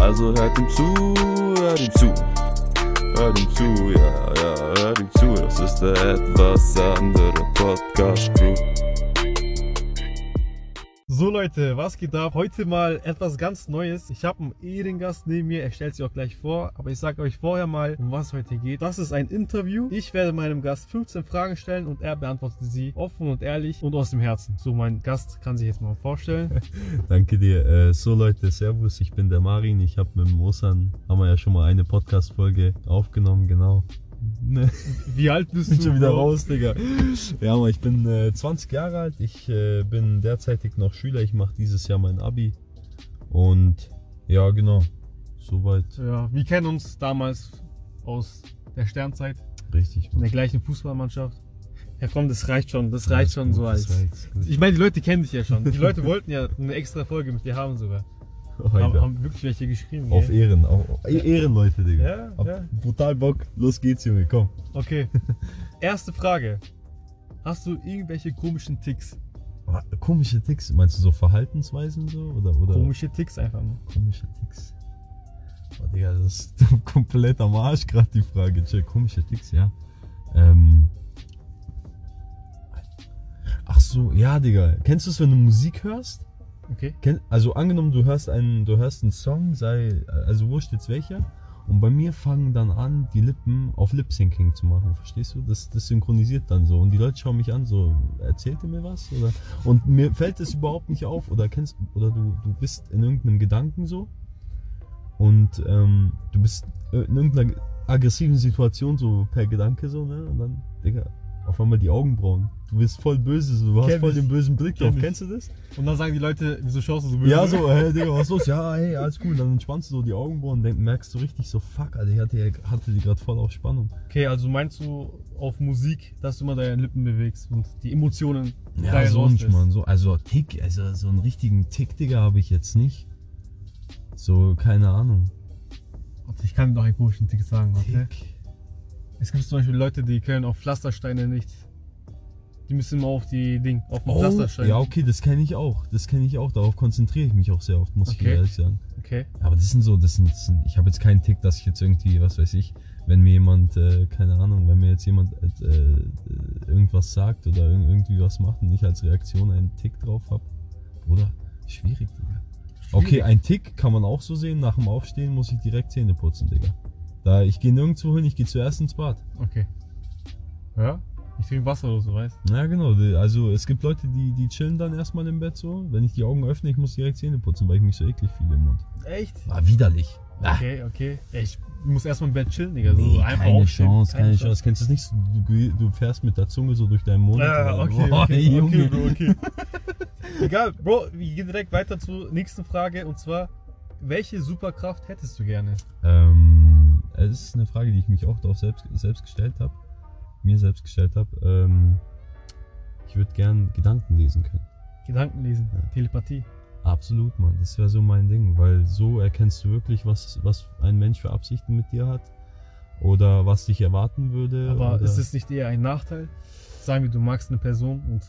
Also hört ihm zu, hört ihm zu. Hört ihm zu, ja, ja, hört ihm zu. Das ist der etwas andere Podcast Crew. So Leute, was geht ab? Heute mal etwas ganz Neues. Ich habe einen Ehrengast neben mir, er stellt sich auch gleich vor, aber ich sage euch vorher mal, um was heute geht. Das ist ein Interview. Ich werde meinem Gast 15 Fragen stellen und er beantwortet sie offen und ehrlich und aus dem Herzen. So, mein Gast kann sich jetzt mal vorstellen. Danke dir. Äh, so Leute, Servus, ich bin der Marin. Ich habe mit dem Osan, haben wir ja schon mal eine Podcast-Folge aufgenommen, genau. Ne, Wie alt bist bin du? schon wieder Bro? raus, Digga. Ja, aber ich bin äh, 20 Jahre alt. Ich äh, bin derzeitig noch Schüler. Ich mache dieses Jahr mein Abi. Und ja, genau. Soweit Ja, wir kennen uns damals aus der Sternzeit, richtig. in der gleichen Fußballmannschaft. Ja komm, das reicht schon, das reicht schon Alles so gut, als... gut. Ich meine, die Leute kennen dich ja schon. Die Leute wollten ja eine extra Folge mit dir haben sogar. Haben, haben wirklich welche geschrieben. Auf gell? Ehren. Auf, auf Ehren, Leute, Digga. Ja, Hab ja. Brutal Bock. Los geht's, Junge. Komm. Okay. Erste Frage. Hast du irgendwelche komischen Ticks? Komische Ticks. Meinst du so Verhaltensweisen so? Oder, oder? Komische Ticks einfach nur. Komische Ticks. Oh, Digga, das ist komplett am Arsch gerade die Frage. Chill, komische Ticks, ja. Ähm. Ach so, ja, Digga. Kennst du es, wenn du Musik hörst? Okay. Also angenommen, du hörst einen, du hörst einen Song, sei, also wurscht jetzt welcher. Und bei mir fangen dann an, die Lippen auf Lip-Syncing zu machen, verstehst du? Das, das synchronisiert dann so. Und die Leute schauen mich an, so, erzählt ihr mir was? Oder, und mir fällt das überhaupt nicht auf. Oder kennst, oder du, du bist in irgendeinem Gedanken so. Und ähm, du bist in irgendeiner aggressiven Situation so per Gedanke so, ne? Und dann, Digga, auf einmal die Augenbrauen. Du bist voll böse, so, du hast Kenn voll ich. den bösen Blick Kenn drauf. ich. Kennst du das? Und dann sagen die Leute, wieso schaust du so böse? Ja, so, hey, Digga, was ist los? Ja, hey, alles cool. Dann entspannst du so die Augenbrauen und denk, merkst du richtig so, fuck, Alter, ich hatte, hatte die gerade voll auf Spannung. Okay, also meinst du auf Musik, dass du immer deine Lippen bewegst und die Emotionen Ja, so nicht, rauslässt? Mann. So, also Tick, also so einen richtigen Tick, Digga, habe ich jetzt nicht. So, keine Ahnung. Warte, Ich kann dir noch einen komischen Tick sagen, warte. Tick. Es gibt zum Beispiel Leute, die können auf Pflastersteine nicht. Die müssen immer auf die Ding, auf den Oh, Pflasterstein. ja, okay, das kenne ich auch. Das kenne ich auch. Darauf konzentriere ich mich auch sehr oft, muss ich Okay. ehrlich sagen. Okay. Aber das sind so, das sind, das sind ich habe jetzt keinen Tick, dass ich jetzt irgendwie, was weiß ich, wenn mir jemand, äh, keine Ahnung, wenn mir jetzt jemand äh, äh, irgendwas sagt oder irg- irgendwie was macht und ich als Reaktion einen Tick drauf habe. Oder schwierig, Digga. Okay, ein Tick kann man auch so sehen. Nach dem Aufstehen muss ich direkt Zähne putzen, Digga. Da ich gehe nirgendwo hin, ich gehe zuerst ins Bad. Okay. Ja? Ich trinke Wasser oder so, weißt Ja, genau. Also es gibt Leute, die, die chillen dann erstmal im Bett so. Wenn ich die Augen öffne, ich muss direkt Zähne putzen, weil ich mich so eklig fühle im Mund. du? Echt? Ah, widerlich. Ah. Okay, okay. Ich muss erstmal im Bett chillen, Digga. So Nee, einfach keine aufstehen. Chance, keine, Chance. Kennst du es nicht? Du, du fährst mit der Zunge so durch deinen Mund. Ja, oder- okay, Boah, okay, okay. Bro, okay. Egal, Bro, wir gehen direkt weiter zur nächsten Frage und zwar, welche Superkraft hättest du gerne? Ähm, es ist eine Frage, die ich mich auch darauf selbst, selbst gestellt habe. Mir selbst gestellt habe. Ähm, ich würde gern Gedanken lesen können. Gedanken lesen, Ja. Telepathie. Absolut, Mann. Das wäre so mein Ding, weil so erkennst du wirklich, was, was ein Mensch für Absichten mit dir hat. Oder was dich erwarten würde. Aber ist es nicht eher ein Nachteil? Sagen wir, du magst eine Person und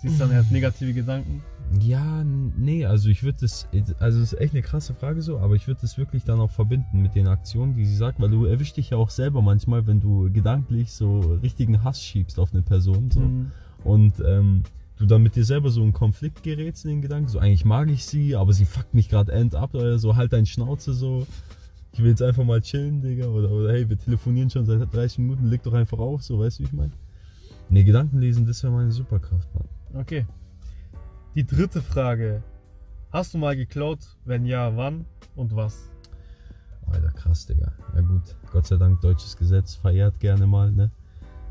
siehst dann, er hat negative Gedanken. Ja, nee, also ich würde das, also es ist echt eine krasse Frage so, aber ich würde das wirklich dann auch verbinden mit den Aktionen, die sie sagt, weil du erwischst dich ja auch selber manchmal, wenn du gedanklich so richtigen Hass schiebst auf eine Person so Mhm. und ähm, du dann mit dir selber so in Konflikt gerätst in den Gedanken, so eigentlich mag ich sie, aber sie fuckt mich gerade end ab oder so, halt dein Schnauze so. Ich will jetzt einfach mal chillen, Digga, oder, oder hey, wir telefonieren schon seit 30 Minuten, leg doch einfach auf, so, weißt du, wie ich meine? Nee, Gedanken lesen, das wäre meine Superkraft, Mann. Okay. Die dritte Frage. Hast du mal geklaut? Wenn ja, wann und was? Alter, krass, Digga. Ja gut, Gott sei Dank, deutsches Gesetz verehrt gerne mal, ne?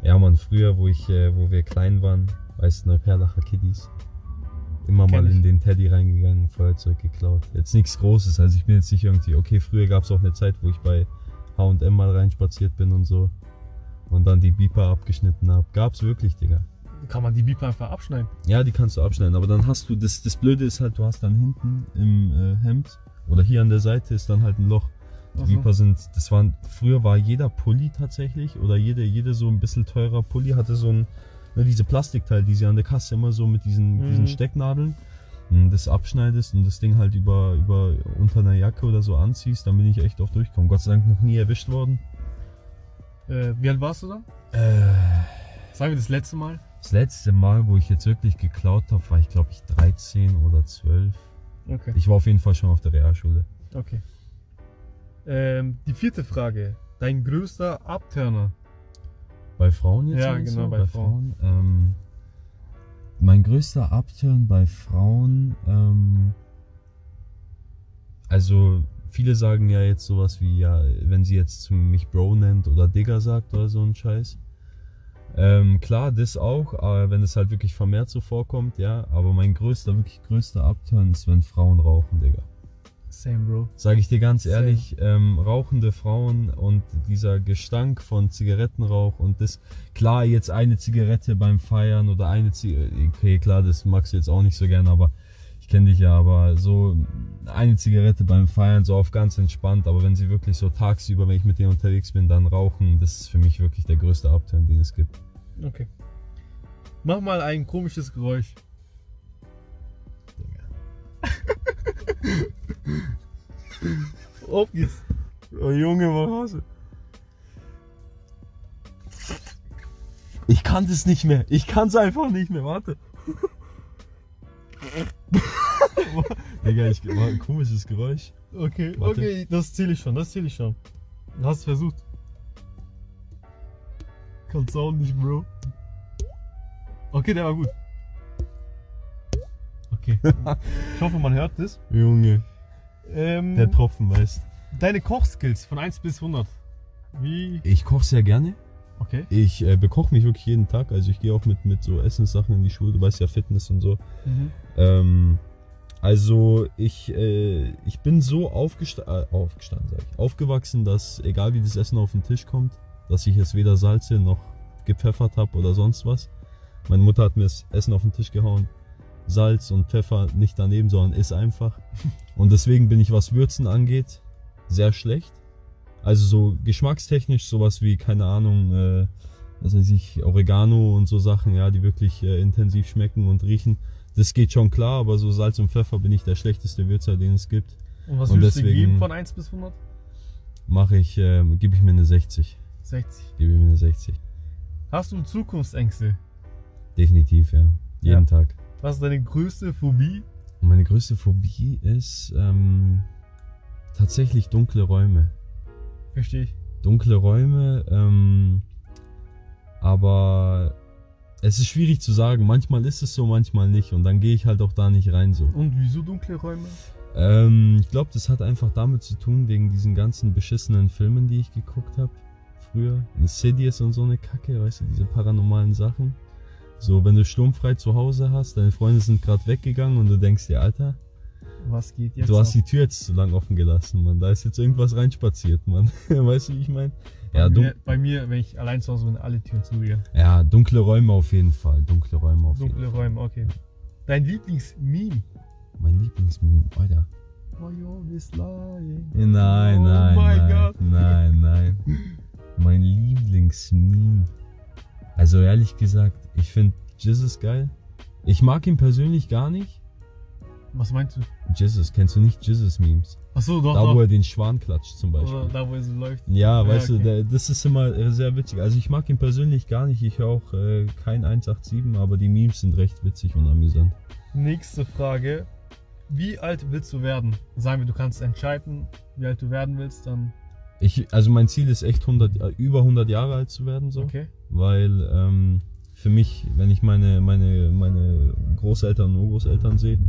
Ja, Mann, früher, wo ich, äh, wo wir klein waren, weißt du, Neuperlacher Kiddies. immer Kenn mal ich. in den Teddy reingegangen, Feuerzeug geklaut. Jetzt nichts Großes, also ich bin jetzt nicht irgendwie, okay, früher gab es auch eine Zeit, wo ich bei H&M mal reinspaziert bin und so und dann die Beeper abgeschnitten habe. Gab's wirklich, Digga. Kann man die Beeper einfach abschneiden? Ja, die kannst du abschneiden, aber dann hast du, das, das Blöde ist halt, du hast dann hinten im äh, Hemd oder hier an der Seite ist dann halt ein Loch. Die Ach so. Sind, das waren, früher war jeder Pulli tatsächlich oder jede, jede so ein bisschen teurer Pulli hatte so ein, ne, diese Plastikteil, die sie an der Kasse immer so mit diesen, Mhm. diesen Stecknadeln und das abschneidest und das Ding halt über, über unter einer Jacke oder so anziehst, dann bin ich echt oft durchgekommen. Gott sei Dank noch nie erwischt worden. Äh, wie alt warst du da? Äh, Sagen wir das letzte Mal. Das letzte Mal, wo ich jetzt wirklich geklaut habe, war ich glaube ich 13 oder 12. Okay. Ich war auf jeden Fall schon auf der Realschule. Okay. Ähm, die vierte Frage. Dein größter Abturner. Bei Frauen jetzt? Ja, genau, du? bei Frauen. Ähm, mein größter Upturn bei Frauen, ähm, also viele sagen ja jetzt sowas wie, ja, wenn sie jetzt mich Bro nennt oder Digger sagt oder so ein Scheiß. Ähm, klar, das auch, aber wenn es halt wirklich vermehrt so vorkommt, ja. Aber mein größter, wirklich größter Upturn ist, wenn Frauen rauchen, Digga. Same, Bro. Sage ich dir ganz Same. ehrlich, ähm, rauchende Frauen und dieser Gestank von Zigarettenrauch und das, klar, jetzt eine Zigarette beim Feiern oder eine Zigarette, okay, klar, das magst du jetzt auch nicht so gern, aber kenne dich ja, aber so eine Zigarette beim Feiern, so auf ganz entspannt, aber wenn sie wirklich so tagsüber, wenn ich mit denen unterwegs bin, dann rauchen, das ist für mich wirklich der größte Upturn, den es gibt. Okay. Mach mal ein komisches Geräusch. Auf geht's. Oh Junge, was hast du? Ich kann das nicht mehr. Ich kann es einfach nicht mehr. Warte. Digga, ich war ein komisches Geräusch. Okay, Warte. okay, das zähle ich schon, das zähle ich schon. Du hast versucht. Kannst auch nicht, Bro. Okay, der war gut. Okay. ich hoffe, man hört das. Junge, Ähm, der Tropfen weißt. deine Kochskills von 1 bis 100. Wie? Ich koche sehr gerne. Okay. Ich äh, bekoche mich wirklich jeden Tag. Also ich gehe auch mit, mit so Essenssachen in die Schule. Du weißt ja Fitness und so. Mhm. Ähm, also ich, äh, ich bin so aufgesta äh, aufgestanden, sag ich, aufgewachsen, dass egal wie das Essen auf den Tisch kommt, dass ich es weder salze noch gepfeffert habe oder sonst was. Meine Mutter hat mir das Essen auf den Tisch gehauen. Salz und Pfeffer nicht daneben, sondern ist einfach. Und deswegen bin ich, was Würzen angeht, sehr schlecht. Also so geschmackstechnisch sowas wie, keine Ahnung, äh, was weiß ich, Oregano und so Sachen, ja, die wirklich äh, intensiv schmecken und riechen. Das geht schon klar, aber so Salz und Pfeffer bin ich der schlechteste Würzer, den es gibt. Und was Und würdest du geben von 1 bis 100? Mache ich, äh, gebe ich mir eine 60. 60. Gebe ich mir eine 60. Hast du Zukunftsängste? Definitiv, ja. Jeden Ja. Tag. Was ist deine größte Phobie? Und meine größte Phobie ist ähm, tatsächlich dunkle Räume. Verstehe ich. Dunkle Räume, ähm, aber es ist schwierig zu sagen. Manchmal ist es so, manchmal nicht. Und dann gehe ich halt auch da nicht rein so. Und wieso dunkle Räume? Ähm, ich glaube, das hat einfach damit zu tun, wegen diesen ganzen beschissenen Filmen, die ich geguckt habe. Früher. Insidious und so eine Kacke, weißt du, diese paranormalen Sachen. So, wenn du sturmfrei zu Hause hast, deine Freunde sind gerade weggegangen und du denkst dir, Alter, Was geht jetzt? du hast ab? die Tür jetzt zu lang offen gelassen, Mann. Da ist jetzt irgendwas reinspaziert, Mann. weißt du, wie ich meine? bei, Ja, mir, dun bei mir, wenn ich allein zu Hause bin, alle Türen zugehen. ja, dunkle Räume auf jeden Fall. Dunkle Räume auf jeden Dunkle Fall. Räume, okay. Dein Lieblingsmeme? Mein Lieblingsmeme, Alter. Why you always lying? Nein, Oh nein, mein nein, Gott. nein, nein. Mein Lieblingsmeme. Also ehrlich gesagt, ich finde Jesus geil. Ich mag ihn persönlich gar nicht. Was meinst du? Jesus, kennst du nicht Jesus-Memes? Achso, doch, Da, doch. wo er den Schwan klatscht zum Beispiel. Oder da, wo es läuft. Ja, Ja, weißt okay. du, der, das ist immer äh, sehr witzig. Also ich mag ihn persönlich gar nicht. Ich höre auch äh, kein 187, aber die Memes sind recht witzig und amüsant. Nächste Frage. Wie alt willst du werden? Sagen wir, du kannst entscheiden, wie alt du werden willst, dann Ich, also mein Ziel ist echt 100, äh, über 100 Jahre alt zu werden, so. okay. weil ähm, für mich, wenn ich meine, meine, meine Großeltern und Urgroßeltern sehe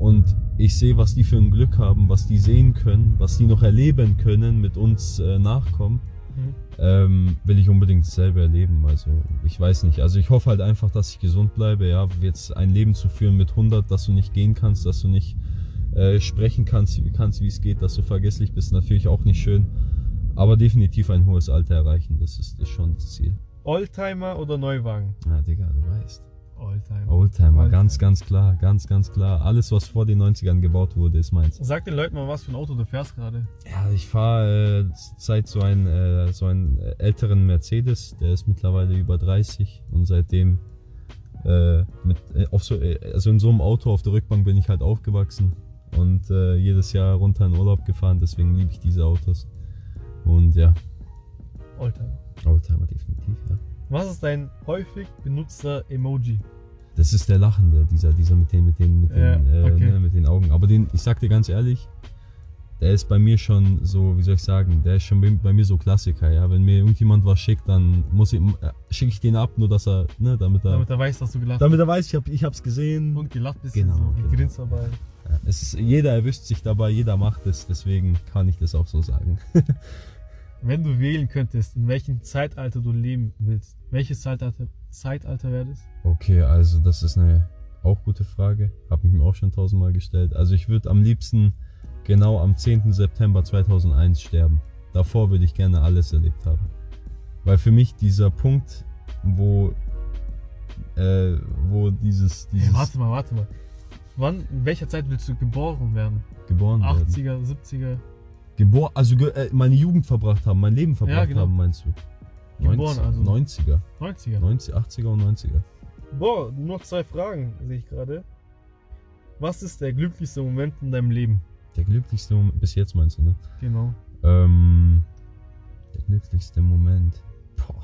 und ich sehe, was die für ein Glück haben, was die sehen können, was die noch erleben können mit uns äh, Nachkommen, Mhm. ähm, will ich unbedingt dasselbe erleben. Also ich weiß nicht. Also ich hoffe halt einfach, dass ich gesund bleibe. Ja, jetzt ein Leben zu führen mit 100, dass du nicht gehen kannst, dass du nicht äh, sprechen kannst, wie kannst, wie es geht, dass du vergesslich bist, natürlich auch nicht schön. Aber definitiv ein hohes Alter erreichen, das ist, ist schon das Ziel. Oldtimer oder Neuwagen? Ja, Digga, du weißt. Oldtimer. Oldtimer, ganz, ganz klar, ganz, ganz klar. Alles, was vor den 90ern gebaut wurde, ist meins. Sag den Leuten mal, was für ein Auto du fährst gerade. Ja, ich fahre äh, seit so einen, äh, so einen äh, älteren Mercedes, der ist mittlerweile über 30 und seitdem äh, mit, äh, auf so, äh, also in so einem Auto auf der Rückbank bin ich halt aufgewachsen und äh, jedes Jahr runter in Urlaub gefahren, deswegen liebe ich diese Autos. Und ja, Oldtimer. Oldtimer definitiv, ja. Was ist dein häufig benutzter Emoji? Das ist der Lachende, dieser, dieser mit den, mit den, mit den, Ja, äh, okay. ne, mit den Augen. Aber den, ich sag dir ganz ehrlich, der ist bei mir schon so, wie soll ich sagen, der ist schon bei, bei mir so Klassiker, ja. Wenn mir irgendjemand was schickt, dann muss ich, äh, schicke ich den ab, nur dass er, ne, damit er, Damit er weiß, dass du gelacht damit er weiß, ich, hab, ich hab's gesehen. und gelacht bist. Genau, so, genau. gegrinst dabei. Ja, es ist, jeder erwischt sich dabei, jeder macht es, deswegen kann ich das auch so sagen. Wenn du wählen könntest, in welchem Zeitalter du leben willst, welches Zeitalter, Zeitalter wäre das? Okay, also das ist eine auch gute Frage. Habe ich mir auch schon tausendmal gestellt. Also ich würde am liebsten genau am 10. September 2001 sterben. Davor würde ich gerne alles erlebt haben. Weil für mich dieser Punkt, wo, äh, wo dieses, Hey, dieses warte mal, warte mal. Wann, in welcher Zeit willst du geboren werden? geboren werden. 80er, 70er? Geboren, also ge äh, meine Jugend verbracht haben, mein Leben verbracht genau. haben, meinst du? Geboren, 90, also. 90er, 90er? 90, 80er und 90er. Boah, nur noch zwei Fragen sehe ich gerade. Was ist der glücklichste Moment in deinem Leben? Der glücklichste Moment, bis jetzt meinst du, ne? Genau. Ähm, der glücklichste Moment. Boah.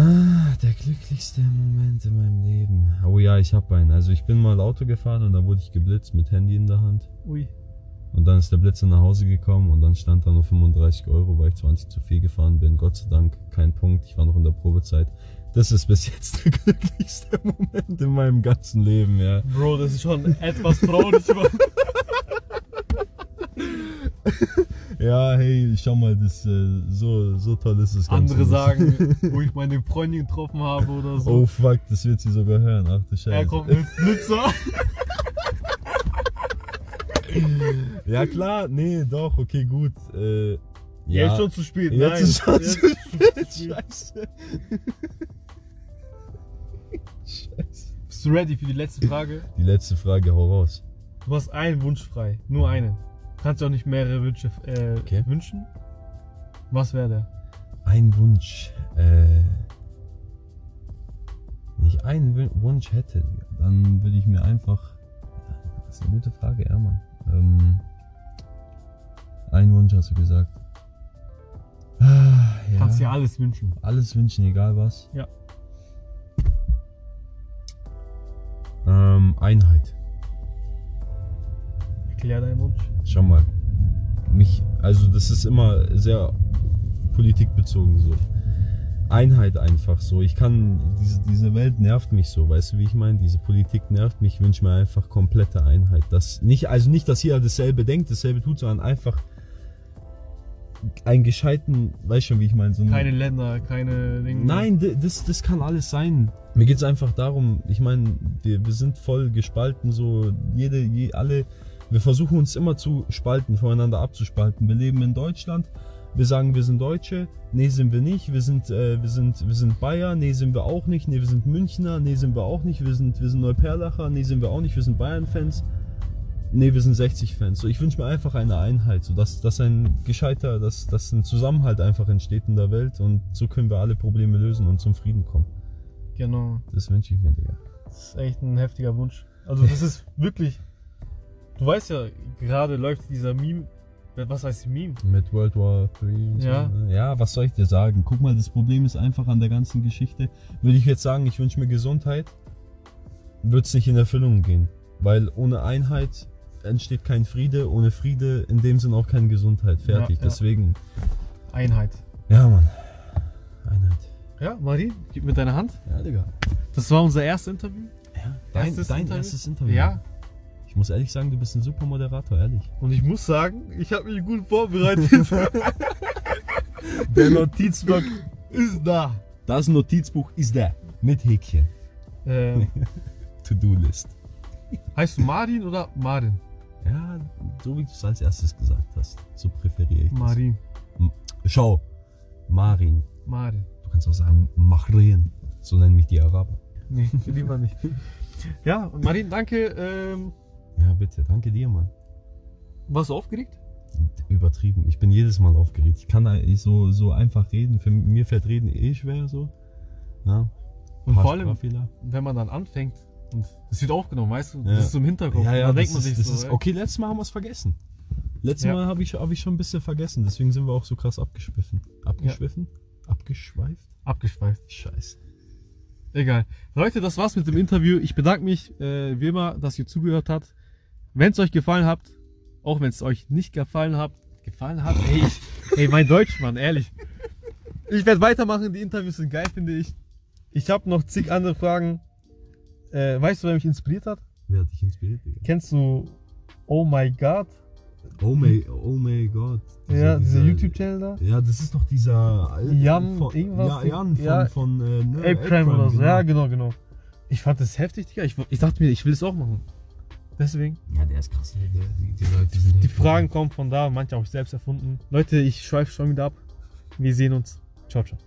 Ah, der glücklichste Moment in meinem Leben. Oh ja, ich habe einen. Also ich bin mal Auto gefahren und da wurde ich geblitzt mit Handy in der Hand. Ui. Und dann ist der Blitzer nach Hause gekommen und dann stand da nur 35 Euro, weil ich 20 zu viel gefahren bin. Gott sei Dank kein Punkt. Ich war noch in der Probezeit. Das ist bis jetzt der glücklichste Moment in meinem ganzen Leben, ja. Bro, das ist schon etwas traurig. aber- Ja, hey, schau mal, das äh, so so toll ist es. Andere sagen, wo ich meine Freundin getroffen habe oder so. Oh fuck, das wird sie sogar hören. Ach du Scheiße. er kommt mit Blitzer. Ja klar, nee, doch, okay, gut. Äh, ja, Jetzt schon zu spät. Jetzt Nein. ist schon Jetzt zu spät. Scheiße. Scheiße. Bist du ready für die letzte Frage? Die letzte Frage, hau raus. Du hast einen Wunsch frei. Nur einen. Kannst du auch nicht mehrere Wünsche äh, Okay. wünschen? Was wäre der? Ein Wunsch. Äh, wenn ich einen Wun- Wunsch hätte, dann würde ich mir einfach. Das ist eine gute Frage, ja, Mann. Ähm, ein Wunsch hast du gesagt. Ah, ja. Kannst dir alles wünschen. Alles wünschen, egal was. Ja. Ähm, Einheit. Erklär deinen Wunsch. Schau mal. Mich, also das ist immer sehr politikbezogen so. Einheit einfach so. Ich kann, diese, diese Welt nervt mich so, weißt du, wie ich meine? Diese Politik nervt mich, ich wünsche mir einfach komplette Einheit. Das nicht, also nicht, dass jeder dasselbe denkt, dasselbe tut, sondern einfach einen gescheiten, weißt schon, wie ich meine? So Keine Länder, keine Dinge. Nein, das, das kann alles sein. Mir geht es einfach darum, ich meine, wir, wir sind voll gespalten, so jede, je, alle, wir versuchen uns immer zu spalten, voneinander abzuspalten. Wir leben in Deutschland, wir sagen, wir sind Deutsche, nee, sind wir nicht, wir sind, äh, wir sind, wir sind Bayer, nee, sind wir auch nicht, nee, wir sind Münchner, nee, sind wir auch nicht, wir sind, wir sind Neuperlacher, nee, sind wir auch nicht, wir sind Bayern-Fans. Nee, wir sind 60-Fans. So, ich wünsche mir einfach eine Einheit, so dass, dass ein gescheiter, dass, dass ein Zusammenhalt einfach entsteht in der Welt und so können wir alle Probleme lösen und zum Frieden kommen. Genau. Das wünsche ich mir, Digga. Das ist echt ein heftiger Wunsch. Also das ist wirklich. Du weißt ja, gerade läuft dieser Meme. Was heißt Meme? Mit World War 3 und Ja. so. ne? Ja, was soll ich dir sagen? Guck mal, das Problem ist einfach an der ganzen Geschichte. Würde ich jetzt sagen, ich wünsche mir Gesundheit, wird es nicht in Erfüllung gehen. Weil ohne Einheit entsteht kein Friede, ohne Friede in dem Sinn auch keine Gesundheit. Fertig. Ja, ja. Deswegen, Einheit. ja, Mann. Einheit. Ja, Marie, gib mir deine Hand. Ja, Digga. Das war unser erstes Interview. Ja, dein, Erstes dein Interview? erstes Interview. Ja. Ich muss ehrlich sagen, du bist ein super Moderator, ehrlich. Und ich muss sagen, ich habe mich gut vorbereitet. Der Notizblock Ist da. Das Notizbuch ist da. Mit Häkchen. Ähm, To-Do-List. heißt du Marin oder Marin? Ja, so wie du es als erstes gesagt hast. So präferiere ich das. Marin. Schau. Marin. Marin. Du kannst auch sagen Mahrin. So nennen mich die Araber. Nee, lieber nicht. Ja, Marin, danke. Ähm, Ja, bitte. Danke dir, Mann. warst du aufgeregt? Übertrieben. Ich bin jedes Mal aufgeregt. Ich kann eigentlich so, so einfach reden. Für mir fällt Reden eh schwer so. Ja. Und vor allem, Sprachfehler. wenn man dann anfängt und es wird aufgenommen, weißt du? Ja. Das ist so im Hinterkopf. Ja, ja, das denkt man ist, sich das so, ist, okay, letztes Mal haben wir es vergessen. Letztes Ja. Mal habe ich, hab ich schon ein bisschen vergessen, deswegen sind wir auch so krass abgeschwiffen. Abgeschwiffen? Abgeschweift? abgeschweift. Scheiße. Egal. Leute, das war's mit dem Interview. Ich bedanke mich äh, wie immer, dass ihr zugehört habt. Wenn es euch gefallen hat, auch wenn es euch nicht gefallen hat, gefallen hat, ey, ich, ey, mein Deutsch, Mann, ehrlich. Ich werde weitermachen, die Interviews sind geil, finde ich. Ich habe noch zig andere Fragen. Äh, weißt du, wer mich inspiriert hat? Wer hat dich inspiriert, Digga? Kennst du Oh My God? Oh my, oh my God. ja, dieser dieser- YouTube-Channel da? Ja, das ist doch dieser alte Jan von, irgendwas? Ja, Jan von, Ja. von äh, ne, Ape Crime oder so. genau. Ja, genau, genau. Ich fand das heftig, Digga. Ich, ich dachte mir, ich will es auch machen. Deswegen. Ja, der ist krass. Der, die, die Leute sind Die Fragen kommen von da, manche auch selbst erfunden. Leute, ich schweife schon wieder ab. Wir sehen uns. Ciao, ciao.